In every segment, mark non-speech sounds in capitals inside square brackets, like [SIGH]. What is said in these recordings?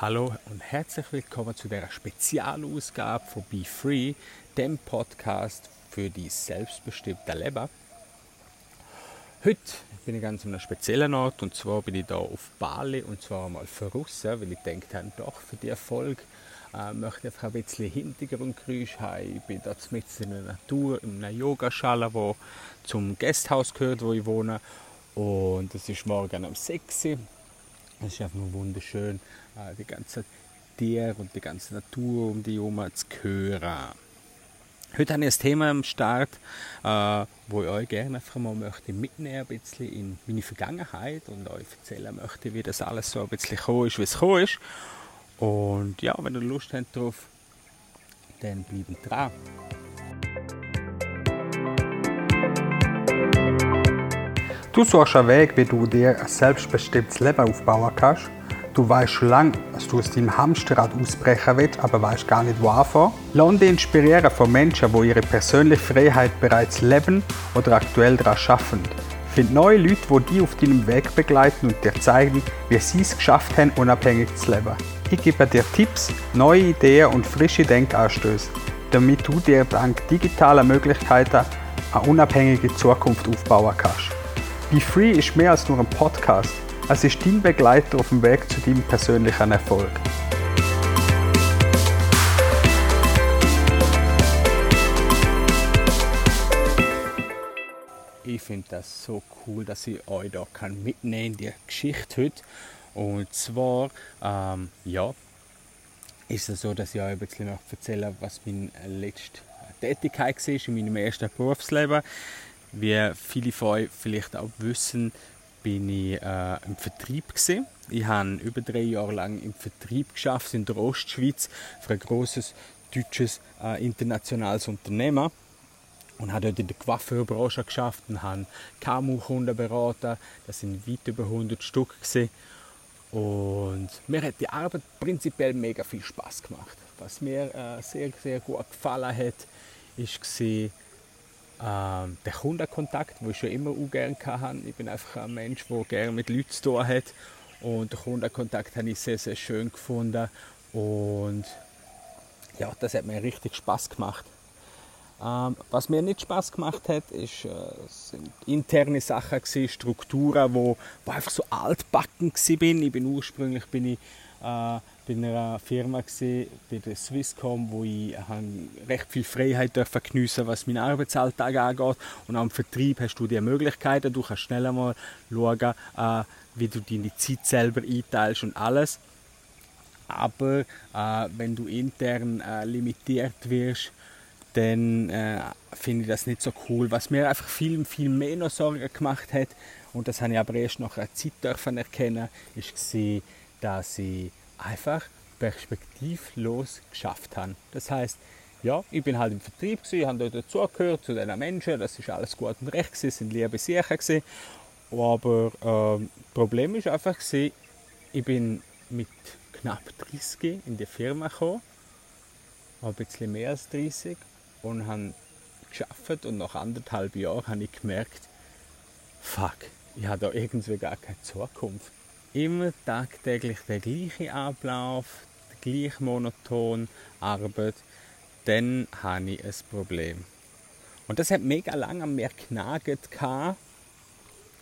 Hallo und herzlich willkommen zu der Spezialausgabe von Be Free, dem Podcast für die selbstbestimmte Leben. Heute bin ich ganz an einem speziellen Ort und zwar bin ich da auf Bali und zwar mal für Russen, weil ich denke, doch für die Erfolg äh, möchte ich einfach ein bisschen Hintergrundgeräusch haben. Ich bin da mitten in der Natur, in einer Yogaschale, wo zum Gasthaus gehört, wo ich wohne und es ist morgen um 6 Uhr es ist einfach nur wunderschön, äh, die ganze Tiere und die ganze Natur um die herum zu hören. Heute habe ich ein Thema am Start, äh, wo ich euch gerne einfach mal möchte mitnehmen ein bisschen in meine Vergangenheit und euch erzählen möchte, wie das alles so ein bisschen gekommen ist, wie es gekommen ist. Und ja, wenn ihr Lust habt drauf, dann bleibt dran. Du suchst einen Weg, wie du dir ein selbstbestimmtes Leben aufbauen kannst. Du weißt schon lange, dass du aus deinem Hamsterrad ausbrechen willst, aber weißt gar nicht, wo anfangen. Lass dich inspirieren von Menschen, die ihre persönliche Freiheit bereits leben oder aktuell daran arbeiten. Find neue Leute, die dich auf deinem Weg begleiten und dir zeigen, wie sie es geschafft haben, unabhängig zu leben. Ich gebe dir Tipps, neue Ideen und frische Denkanstöße, damit du dir dank digitaler Möglichkeiten eine unabhängige Zukunft aufbauen kannst. Be Free ist mehr als nur ein Podcast. Es ist dein Begleiter auf dem Weg zu deinem persönlichen Erfolg. Ich finde das so cool, dass ich euch da kann mitnehmen in die Geschichte heute. Und zwar, ähm, ja, ist es so, dass ich euch ein bisschen noch erzähle, was meine letzte Tätigkeit war in meinem ersten Berufsleben. Wie viele von euch vielleicht auch wissen, bin ich äh, im Vertrieb gewesen. Ich habe über drei Jahre lang im Vertrieb geschafft in der Ostschweiz für ein großes deutsches äh, internationales Unternehmen und habe dort in der Coiffeurbranche geschafft und habe KMU-Kunden beraten. Das sind weit über 100 Stück gewesen. und mir hat die Arbeit prinzipiell mega viel Spaß gemacht. Was mir äh, sehr sehr gut gefallen hat, ist gesehen ähm, der Kundenkontakt, den ich schon immer auch gerne hatte. Ich bin einfach ein Mensch, der gerne mit Leuten zu tun hat. Und den Kundenkontakt habe ich sehr, sehr schön gefunden. Und ja, das hat mir richtig Spaß gemacht. Ähm, was mir nicht Spaß gemacht hat, ist, äh, sind interne Sachen gewesen, Strukturen, wo, wo einfach so altbacken bin. Ich bin ursprünglich bin ich äh, bei einer Firma gewesen, bei der Swisscom, wo ich recht viel Freiheit geniessen was meinen Arbeitsalltag angeht. Und am Vertrieb hast du die Möglichkeiten, du kannst schnell einmal schauen, äh, wie du deine Zeit selber einteilst und alles. Aber äh, wenn du intern äh, limitiert wirst, dann äh, finde ich das nicht so cool. Was mir einfach viel, viel mehr noch Sorgen gemacht hat, und das habe ich aber erst nach einer Zeit dürfen erkennen, ist dass ich einfach perspektivlos geschafft habe. Das heißt, ja, ich bin halt im Vertrieb gewesen, habe dort dazugehört zu diesen Menschen, das ist alles gut und recht gewesen, sind liebe Sicher gewesen. Aber äh, das Problem ist einfach gewesen, ich bin mit knapp 30 in die Firma gekommen, ein bisschen mehr als 30 und habe geschafft und nach anderthalb Jahren habe ich gemerkt, fuck, ich habe da irgendwie gar keine Zukunft immer tagtäglich der gleiche Ablauf, die gleiche monoton Arbeit, dann habe ich ein Problem. Und das hat mega lange an mir genagt.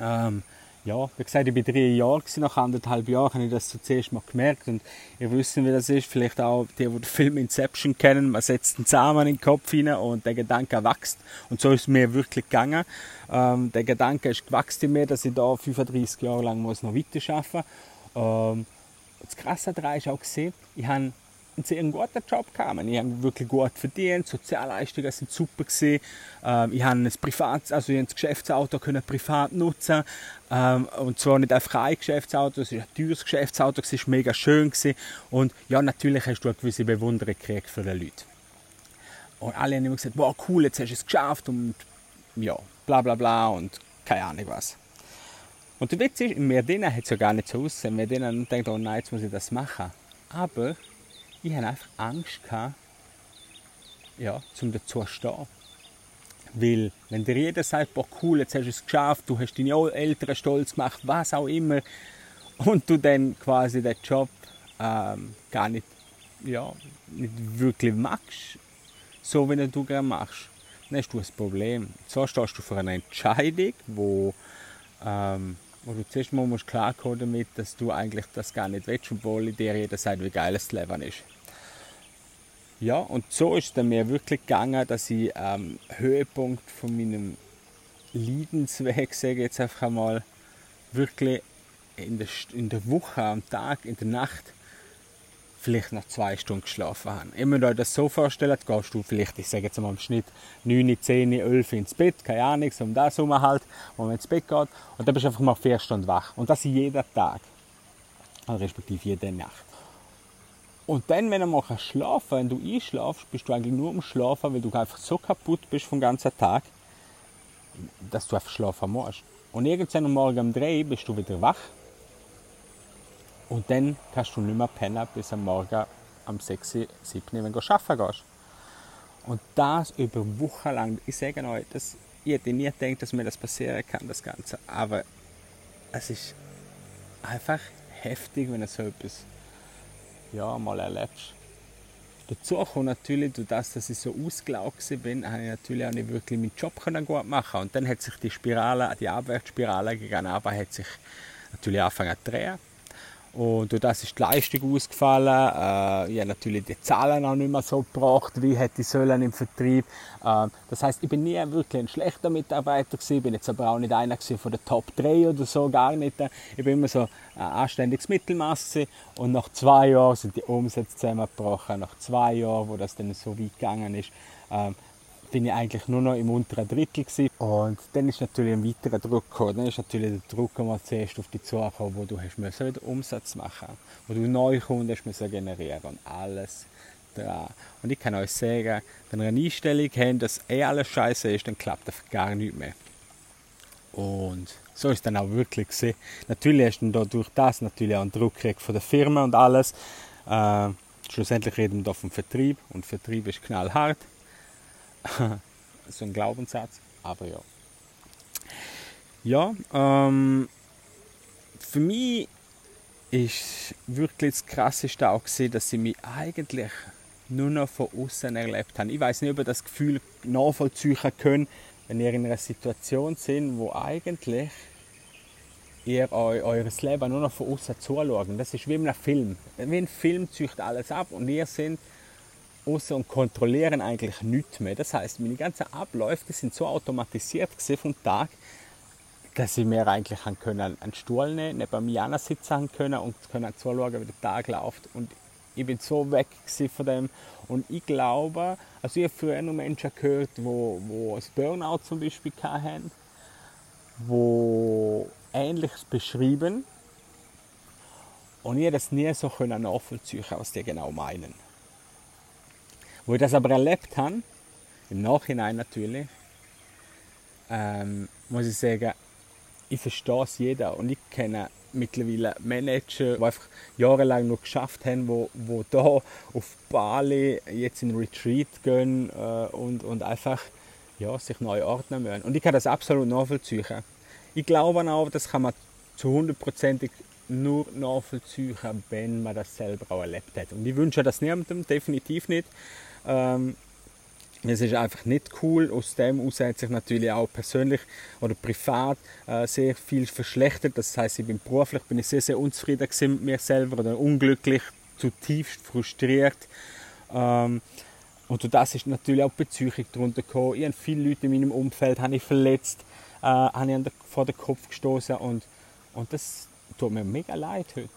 Ähm, ja, wie gesagt, ich war drei Jahre, nach anderthalb Jahren habe ich das zuerst mal gemerkt und ihr wisst, wie das ist, vielleicht auch die, die den Film Inception kennen, man setzt einen Samen in den Kopf hinein und der Gedanke wächst und so ist es mir wirklich gegangen. Ähm, der Gedanke ist gewachsen in mir, dass ich da 35 Jahre lang muss noch weiter arbeiten muss. Ähm, das Krasse daran ist auch gesehen, ich habe einen sehr guten Job gehabt. Ich habe wirklich gut verdient, Sozialleistungen sind super gewesen. Ähm, ich habe ein Privat, also ich Geschäftsauto können privat nutzen ähm, und zwar nicht einfach ein Geschäftsauto, es ist ein teures Geschäftsauto, es war mega schön gewesen. und ja, natürlich hast du eine gewisse Bewunderung gekriegt für die Leute. Und alle haben immer gesagt, wow, cool, jetzt hast du es geschafft und ja, bla bla bla und keine Ahnung was. Und der Witz ist, in drinnen hat es ja gar nicht so ausgesehen. Drinnen denkt, oh nein, jetzt muss ich das machen. Aber ich hatte einfach Angst, gehabt, ja, zum dazu stehen. Weil, wenn dir jeder sagt, boah, cool, jetzt hast du es geschafft, du hast deine Eltern stolz gemacht, was auch immer, und du dann quasi den Job ähm, gar nicht, ja, nicht wirklich magst, so wie du gerne machst, dann hast du ein Problem. So stehst du vor einer Entscheidung, wo, ähm, wo du zuerst mal musst klarkommen damit, dass du eigentlich das gar nicht willst, obwohl dir jeder sagt, wie geil das Leben ist. Ja, und so ist es mir wirklich gegangen, dass ich am ähm, Höhepunkt von meinem Leidensweg, sage ich jetzt einfach einmal, wirklich in der, in der Woche, am Tag, in der Nacht vielleicht noch zwei Stunden geschlafen habe. Immer wenn das so vorstellen, gehst du vielleicht, ich sage jetzt mal im Schnitt 9, 10, 11 ins Bett, keine Ahnung, so um das herum halt, wo man ins Bett geht. Und dann bist du einfach mal vier Stunden wach. Und das jeden Tag. Also respektive jede Nacht. Und dann, wenn du mal schlafen wenn du einschlafst, bist du eigentlich nur am Schlafen, weil du einfach so kaputt bist vom ganzen Tag, dass du einfach schlafen musst. Und irgendwann am Morgen um 3 bist du wieder wach und dann kannst du nicht mehr pennen bis am Morgen am 6, 7, wenn du arbeiten gehst. Und das über Wochen lang. Ich sage euch, das, ich hätte nie gedacht, dass mir das passieren kann, das Ganze. Aber es ist einfach heftig, wenn du so etwas ja, mal erlebst. Dazu kommt natürlich, durch das, dass ich so ausgelaugt bin, habe ich natürlich auch nicht wirklich meinen Job gut machen Und dann hat sich die Spirale, die Abwärtsspirale gegen aber hat sich natürlich angefangen zu drehen. Und durch das ist die Leistung ausgefallen. Äh, ich habe natürlich die Zahlen auch nicht mehr so gebracht, wie hätte ich sollen im Vertrieb. Äh, das heißt, ich bin nie wirklich ein schlechter Mitarbeiter gewesen, bin jetzt aber auch nicht einer von der Top 3 oder so, gar nicht. Ich bin immer so ein anständiges Mittelmaß und nach zwei Jahren sind die Umsätze zusammengebrochen. Nach zwei Jahren, wo das dann so weit gegangen ist, äh, bin ich eigentlich nur noch im unteren Drittel gewesen. und dann ist natürlich ein weiterer Druck gekommen. Dann ist natürlich der Druck der zuerst auf dich zugekommen, wo du hast müssen wieder Umsatz machen, wo du neue Kunden hast müssen generieren und alles dran. Und ich kann euch sagen, wenn ihr eine Einstellung habt, dass eh alles scheiße ist, dann klappt das gar nichts mehr. Und so ist dann auch wirklich gewesen. Natürlich hast du dann durch das natürlich auch einen Druck von der Firma und alles. Äh, schlussendlich reden wir da vom Vertrieb und Vertrieb ist knallhart. [LAUGHS] so ein Glaubenssatz, aber ja. Ja, ähm, für mich ist wirklich das Krasseste auch gesehen, dass ich mich eigentlich nur noch von außen erlebt habe. Ich weiß nicht, ob ihr das Gefühl nachvollziehen könnt, wenn ihr in einer Situation seid, wo eigentlich ihr eu, eures Leben nur noch von außen zuschaut. Das ist wie in einem Film. Wie ein Film zieht alles ab und ihr seid außen und kontrollieren eigentlich nichts mehr. Das heißt, meine ganzen Abläufe sind so automatisiert vom Tag, dass ich mir eigentlich können einen Stuhl nehmen, neben mir sitzen können und können zuschauen, wie der Tag läuft. Und ich bin so weg von dem. Und ich glaube, also ich habe früher noch Menschen gehört, wo, wo ein Burnout zum Beispiel hatten, wo Ähnliches beschrieben und ich das nie so nachvollziehen was die genau meinen. Wo ich das aber erlebt habe, im Nachhinein natürlich, ähm, muss ich sagen, ich verstehe es jeder und ich kenne mittlerweile Manager, die einfach jahrelang noch geschafft haben, wo, wo da auf Bali jetzt in Retreat gehen äh, und, und einfach ja, sich neu ordnen müssen. Und ich kann das absolut nachvollziehen. Ich glaube auch, das kann man zu hundertprozentig nur nachvollziehen, wenn man das selber auch erlebt hat. Und ich wünsche das niemandem, definitiv nicht. Ähm, es ist einfach nicht cool. Aus dem heraus hat sich natürlich auch persönlich oder privat äh, sehr viel verschlechtert. Das heißt, ich bin beruflich bin ich sehr, sehr unzufrieden mit mir selber oder unglücklich, zutiefst frustriert. Ähm, und das ist natürlich auch Beziehung darunter gekommen. Ich habe viele Leute in meinem Umfeld habe ich verletzt, äh, habe ich vor den Kopf gestoßen und, und das tut mir mega leid heute.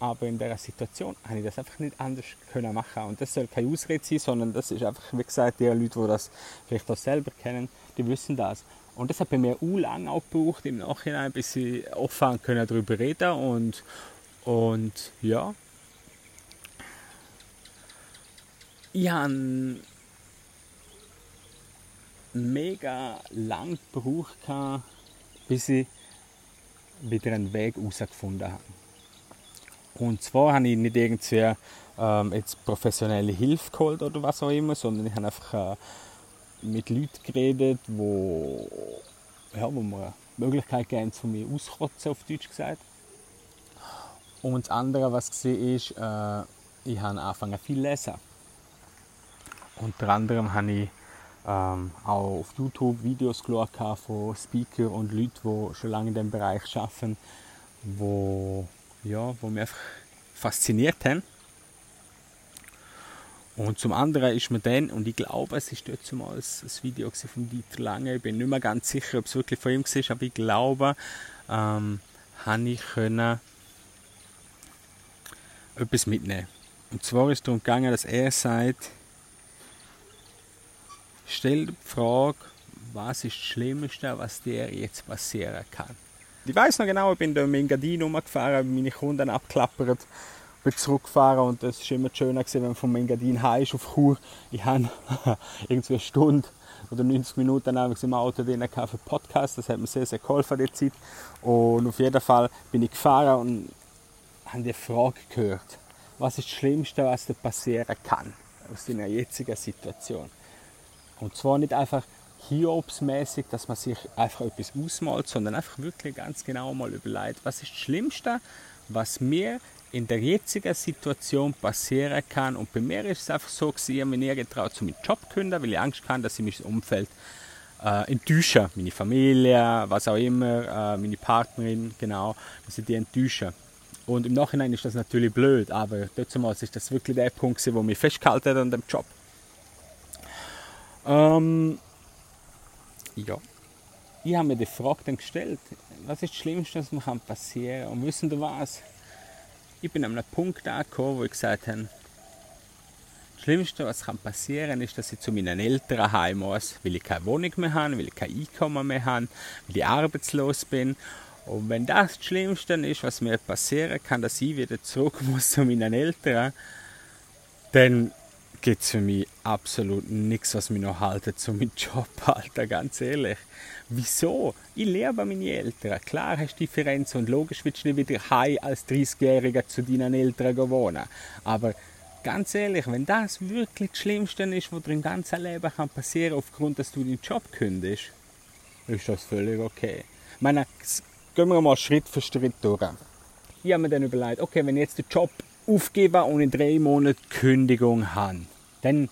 Aber in dieser Situation habe ich das einfach nicht anders können machen Und das soll keine Ausrede sein, sondern das ist einfach, wie gesagt, die Leute, die das vielleicht auch selber kennen, die wissen das. Und das hat bei mir auch lange auch gebraucht im Nachhinein, bis ich offen können darüber reden und, und ja. Ich habe mega lang gebraucht, bis ich wieder einen Weg herausgefunden habe. Und zwar habe ich nicht irgendwie ähm, jetzt professionelle Hilfe geholt oder was auch immer, sondern ich habe einfach äh, mit Leuten geredet, wo, ja, wo mir Möglichkeit geben, zu mir auskotzen, auf Deutsch gesagt. Und das andere, was war, ist, äh, ich habe angefangen viel lesen. Unter anderem habe ich ähm, auch auf YouTube Videos von Speakern und Leuten, die schon lange in diesem Bereich arbeiten, wo, ja, wo mich einfach fasziniert haben. Und zum anderen ist mir dann, und ich glaube, es ist dort zumal ein Video von Dieter Lange, ich bin nicht mehr ganz sicher, ob es wirklich von ihm war, aber ich glaube, ähm, habe ich können etwas mitnehmen. Und zwar ist es darum gegangen, dass er sagt, stell die Frage, was ist das Schlimmste, was dir jetzt passieren kann. Ich weiß noch genau, ich bin da in Engadin rumgefahren, meine Kunden abklappert, bin zurückgefahren und es war immer schöner, gewesen, wenn man von Engadin heim auf Chur. Ich habe [LAUGHS] irgendwie eine Stunde oder 90 Minuten im Auto drin für Podcast. Das hat mir sehr, sehr geholfen, die Zeit. Und auf jeden Fall bin ich gefahren und habe die Frage gehört, was ist das Schlimmste, was dir passieren kann aus deiner jetzigen Situation. Und zwar nicht einfach hiobsmäßig, dass man sich einfach etwas ausmalt, sondern einfach wirklich ganz genau mal überlegt, was ist das Schlimmste, was mir in der jetzigen Situation passieren kann. Und bei mir ist es einfach so, dass ich mir nie getraut, zu meinem Job zu kündigen, weil ich Angst habe, dass ich mein Umfeld äh, enttäusche. Meine Familie, was auch immer, äh, meine Partnerin, genau, dass ich die enttäusche. Und im Nachhinein ist das natürlich blöd, aber damals ist das wirklich der Punkt, wo mich festgehalten hat an dem Job. Ähm, ja. Ich habe mir die Frage dann gestellt, was ist das Schlimmste, was mir passieren kann? Und wissen Sie was? Ich bin an einem Punkt angekommen, wo ich gesagt habe, das Schlimmste, was passieren kann, ist, dass ich zu meinen Eltern heim muss, weil ich keine Wohnung mehr habe, weil ich kein Einkommen mehr habe, weil ich arbeitslos bin. Und wenn das das Schlimmste ist, was mir passieren kann, dass ich wieder zurück [LAUGHS] muss zu meinen Eltern, dann gibt es für mich absolut nichts, was mich noch haltet zu meinem [LAUGHS] Job, Alter, ganz ehrlich. Wieso? Ich lebe meine Eltern. Klar hast du Differenzen und logisch willst du nicht wieder heim als 30-Jähriger zu deinen Eltern wohnen. Aber ganz ehrlich, wenn das wirklich das Schlimmste ist, was dir im ganzen Leben kann passieren aufgrund, dass du deinen Job kündigst, ist das völlig okay. Ich meine, gehen wir mal Schritt für Schritt durch. Ich habe mir dann überlegt, okay, wenn ich jetzt den Job aufgebe und in drei Monaten Kündigung habe, dann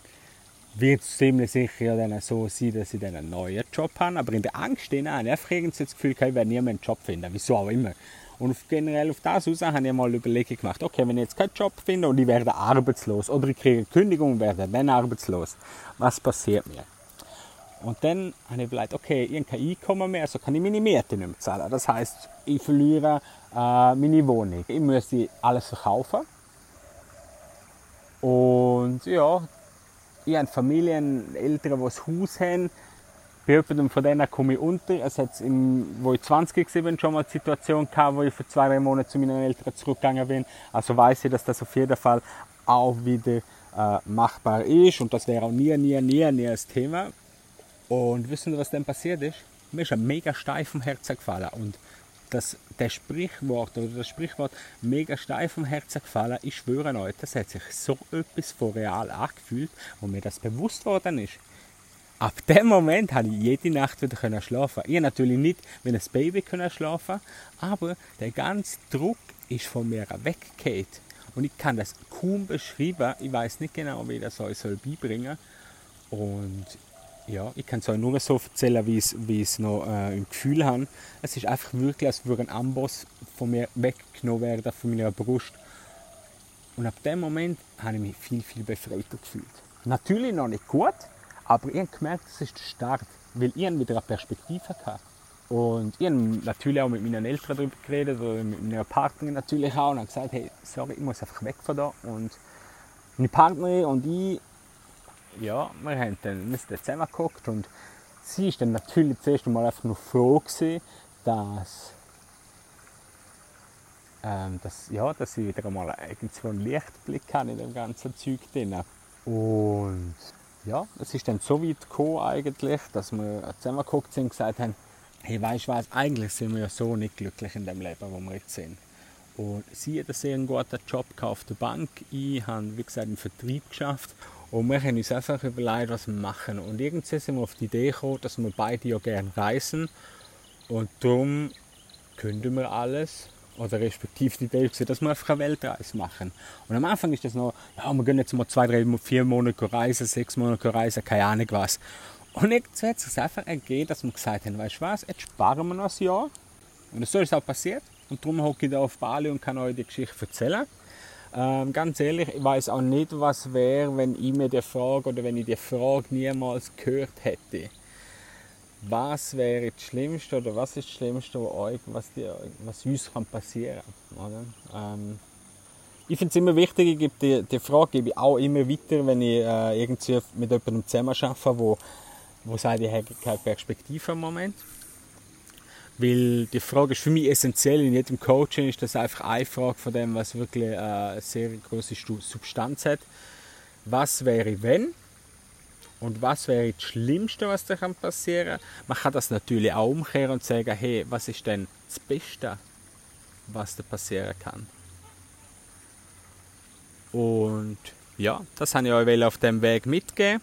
wird es ziemlich sicher dann so sein, dass ich dann einen neuen Job habe. Aber in der Angst ich einfach irgendwie das Gefühl, ich werde nie mehr einen Job finden, wieso auch immer. Und generell auf das aus habe ich mal Überlegungen gemacht, okay, wenn ich jetzt keinen Job finde und ich werde arbeitslos oder ich kriege eine Kündigung und werde dann arbeitslos, was passiert mir? Und dann habe ich überlegt, okay, ich habe kein Einkommen mehr, also kann ich meine Miete nicht mehr zahlen. Das heißt, ich verliere äh, meine Wohnung. Ich müsste alles verkaufen. Und ja, ich habe Familien, Eltern, die ein Haus haben. Bei jemandem von denen komme ich unter. Es hat im, wo ich 20 war, schon mal die Situation gehabt, wo ich für zwei, drei Monate zu meinen Eltern zurückgegangen bin. Also weiß ich, dass das auf jeden Fall auch wieder äh, machbar ist. Und das wäre auch nie, nie, nie, nie ein Thema. Und wissen Sie, was dann passiert ist? Mir ist ein mega steif vom Herzen gefallen. Und das, der Sprichwort oder das Sprichwort mega steif vom Herzen gefallen, ich schwöre euch, das hat sich so etwas von real angefühlt, wo mir das bewusst worden ist. Ab dem Moment habe ich jede Nacht wieder schlafen. Ich natürlich nicht wie ein Baby können schlafen, aber der ganze Druck ist von mir weggefallen. Und ich kann das kaum beschreiben. Ich weiß nicht genau, wie ich das euch soll beibringen. Und ja, ich kann es euch nur so erzählen, wie ich es noch äh, im Gefühl habe. Es ist einfach wirklich, als würde ein Amboss von mir weggenommen werden, von meiner Brust. Und ab dem Moment habe ich mich viel, viel befreiter gefühlt. Natürlich noch nicht gut, aber ich habe gemerkt, es ist der Start, weil ich wieder eine Perspektive hatte. Und ich habe natürlich auch mit meinen Eltern darüber geredet, oder mit meiner Partnerin natürlich auch, und habe gesagt, hey, sorry, ich muss einfach weg von da. Und meine Partnerin und ich ja, wir haben dann, wir sind dann zusammengeguckt und sie ist dann natürlich zuerst einmal einfach nur froh gewesen, dass, ähm, dass, ja, dass sie wieder einmal irgendwo einen Lichtblick hat in dem ganzen Zeug drin. Und ja, es ist dann so weit gekommen eigentlich, dass wir zusammengeguckt sind und gesagt haben, hey, weißt du was, eigentlich sind wir ja so nicht glücklich in dem Leben, wo wir jetzt sind. Und sie hat einen sehr guten Job auf der Bank. Ich habe, wie gesagt, einen Vertrieb geschafft und wir haben uns einfach überlegt, was wir machen. Und irgendwie sind wir auf die Idee gekommen, dass wir beide ja gerne reisen. Und darum kündigen wir alles, oder respektive die Idee dass wir einfach eine Weltreise machen. Und am Anfang ist das noch, ja, wir gehen jetzt mal zwei, drei, vier Monate reisen, sechs Monate reisen, keine Ahnung was. Und jetzt hat es sich einfach ergeben, dass wir gesagt haben, weißt du was, jetzt sparen wir noch ein Jahr. Und so ist es auch passiert. Und darum hocke ich da auf Bali und kann euch die Geschichte erzählen. Ähm, ganz ehrlich, ich weiß auch nicht, was wäre, wenn ich mir die Frage oder wenn ich die Frage niemals gehört hätte was wäre das Schlimmste oder was ist das Schlimmste, euch, was, die, was uns kann passieren kann. Ähm, ich finde es immer wichtig, ich gebe die, die Frage gebe ich auch immer weiter, wenn ich äh, irgendwie mit jemandem zusammen arbeite, wo, wo sagt, ich habe keine Perspektive im Moment. Weil die Frage ist für mich essentiell in jedem Coaching, ist das einfach eine Frage von dem, was wirklich äh, eine sehr große Substanz hat. Was wäre, wenn? Und was wäre das Schlimmste, was da passieren kann? Man kann das natürlich auch umkehren und sagen, hey, was ist denn das Beste, was da passieren kann? Und ja, das habe ich euch auf dem Weg mitgeben.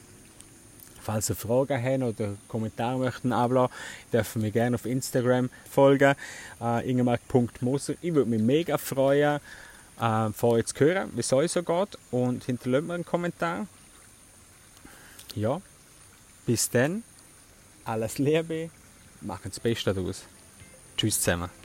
Falls ihr Fragen habt oder Kommentare möchten ablassen, dürfen wir gerne auf Instagram folgen, äh, ingemark.moser. Ich würde mich mega freuen, äh, von euch zu hören, wie es euch so geht und hinterlasst mir einen Kommentar ja, bis dann, alles Liebe, machen das Beste daraus. Tschüss zusammen.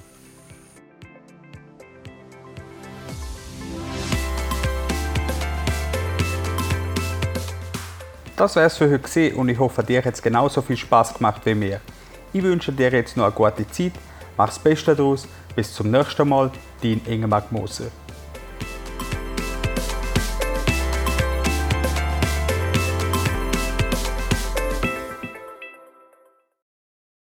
Das wär's für heute und ich hoffe, dir hat es genauso viel Spaß gemacht wie mir. Ich wünsche dir jetzt noch eine gute Zeit, mach das Beste daraus, bis zum nächsten Mal, dein Ingemar Moser.